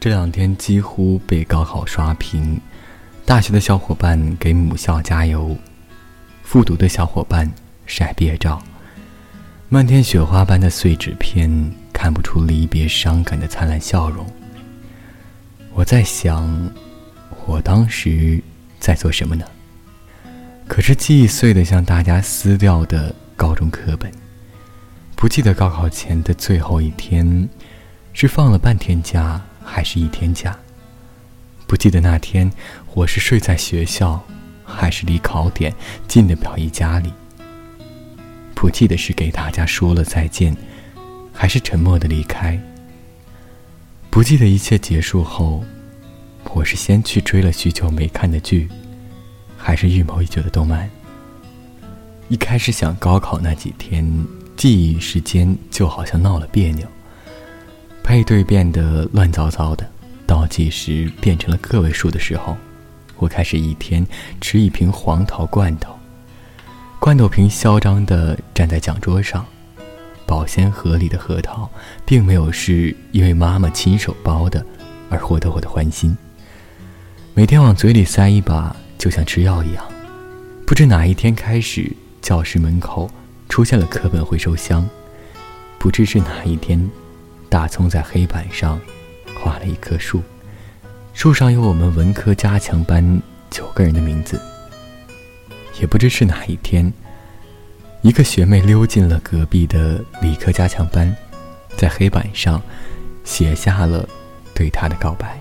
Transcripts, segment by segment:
这两天几乎被高考刷屏，大学的小伙伴给母校加油，复读的小伙伴晒毕业照，漫天雪花般的碎纸片看不出离别伤感的灿烂笑容。我在想，我当时在做什么呢？可是记忆碎的像大家撕掉的高中课本。不记得高考前的最后一天，是放了半天假还是一天假？不记得那天我是睡在学校，还是离考点近的表姨家里？不记得是给大家说了再见，还是沉默的离开？不记得一切结束后，我是先去追了许久没看的剧，还是预谋已久的动漫？一开始想高考那几天。记忆时间就好像闹了别扭，配对变得乱糟糟的，倒计时变成了个位数的时候，我开始一天吃一瓶黄桃罐头，罐头瓶嚣张地站在讲桌上，保鲜盒里的核桃并没有是因为妈妈亲手包的而获得我的欢心，每天往嘴里塞一把，就像吃药一样，不知哪一天开始，教室门口。出现了课本回收箱，不知是哪一天，大葱在黑板上画了一棵树，树上有我们文科加强班九个人的名字。也不知是哪一天，一个学妹溜进了隔壁的理科加强班，在黑板上写下了对他的告白，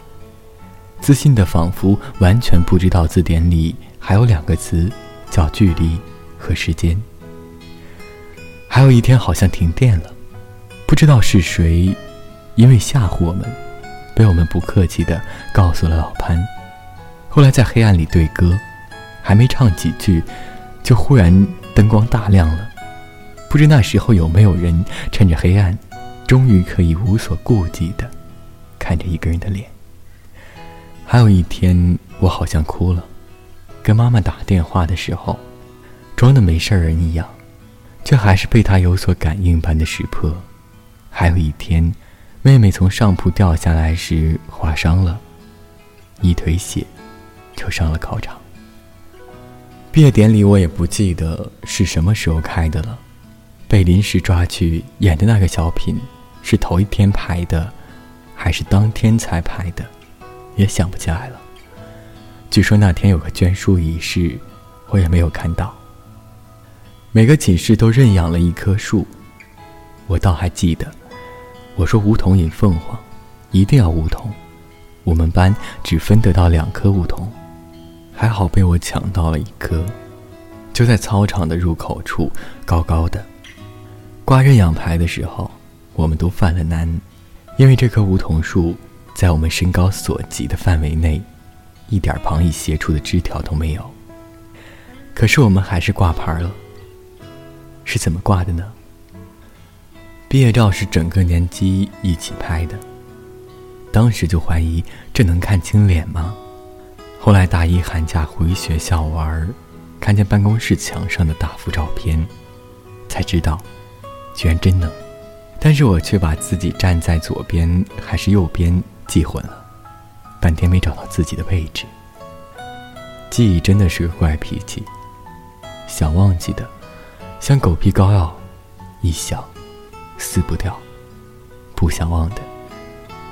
自信的仿佛完全不知道字典里还有两个词叫距离和时间。还有一天，好像停电了，不知道是谁，因为吓唬我们，被我们不客气的告诉了老潘。后来在黑暗里对歌，还没唱几句，就忽然灯光大亮了。不知那时候有没有人趁着黑暗，终于可以无所顾忌的看着一个人的脸。还有一天，我好像哭了，跟妈妈打电话的时候，装的没事人一样。却还是被他有所感应般的识破。还有一天，妹妹从上铺掉下来时划伤了，一腿血，就上了考场。毕业典礼我也不记得是什么时候开的了，被临时抓去演的那个小品，是头一天排的，还是当天才排的，也想不起来了。据说那天有个捐书仪式，我也没有看到。每个寝室都认养了一棵树，我倒还记得，我说梧桐引凤凰，一定要梧桐。我们班只分得到两棵梧桐，还好被我抢到了一棵，就在操场的入口处，高高的。挂认养牌的时候，我们都犯了难，因为这棵梧桐树在我们身高所及的范围内，一点旁逸斜出的枝条都没有。可是我们还是挂牌了。是怎么挂的呢？毕业照是整个年级一起拍的，当时就怀疑这能看清脸吗？后来大一寒假回学校玩，看见办公室墙上的大幅照片，才知道，居然真能。但是我却把自己站在左边还是右边记混了，半天没找到自己的位置。记忆真的是个怪脾气，想忘记的。像狗皮膏药，一想，撕不掉；不想忘的，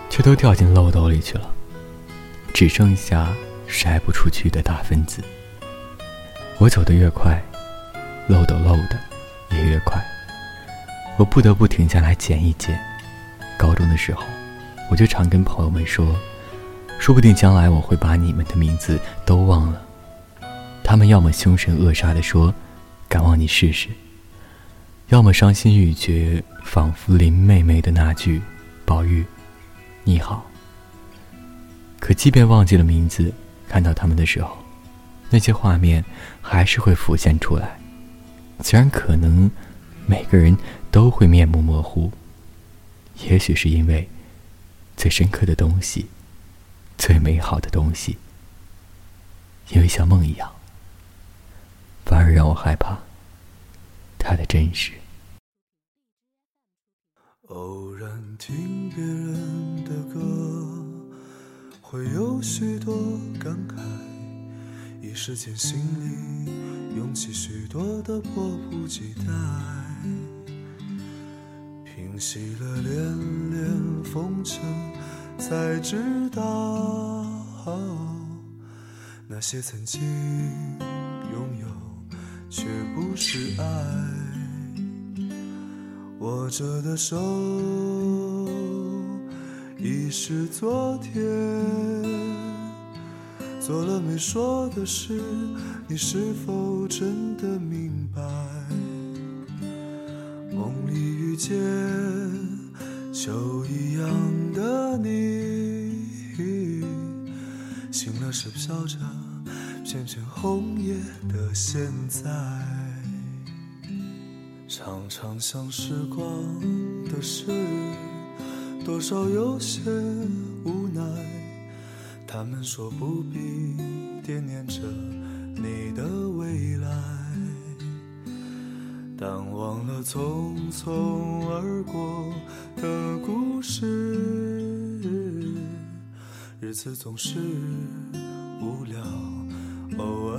却都掉进漏斗里去了，只剩下筛不出去的大分子。我走得越快，漏斗漏的也越快。我不得不停下来捡一捡。高中的时候，我就常跟朋友们说，说不定将来我会把你们的名字都忘了。他们要么凶神恶煞地说。敢忘你试试。要么伤心欲绝，仿佛林妹妹的那句“宝玉，你好”。可即便忘记了名字，看到他们的时候，那些画面还是会浮现出来。虽然可能每个人都会面目模糊，也许是因为最深刻的东西、最美好的东西，因为像梦一样。反而让我害怕，他的真实。偶然听别人的歌，会有许多感慨，一时间心里涌起许多的迫不及待。平息了连连风尘，才知道那些曾经拥有，却不是爱。握着的手。已是昨天，做了没说的事，你是否真的明白？梦里遇见秋一样的你，醒了是飘着片片红叶的现在，常常想时光的事。多少有些无奈，他们说不必惦念着你的未来，但忘了匆匆而过的故事，日子总是，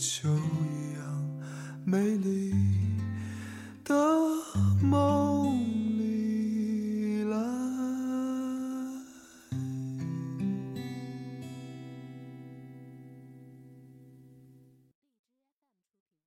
秋一样美丽的。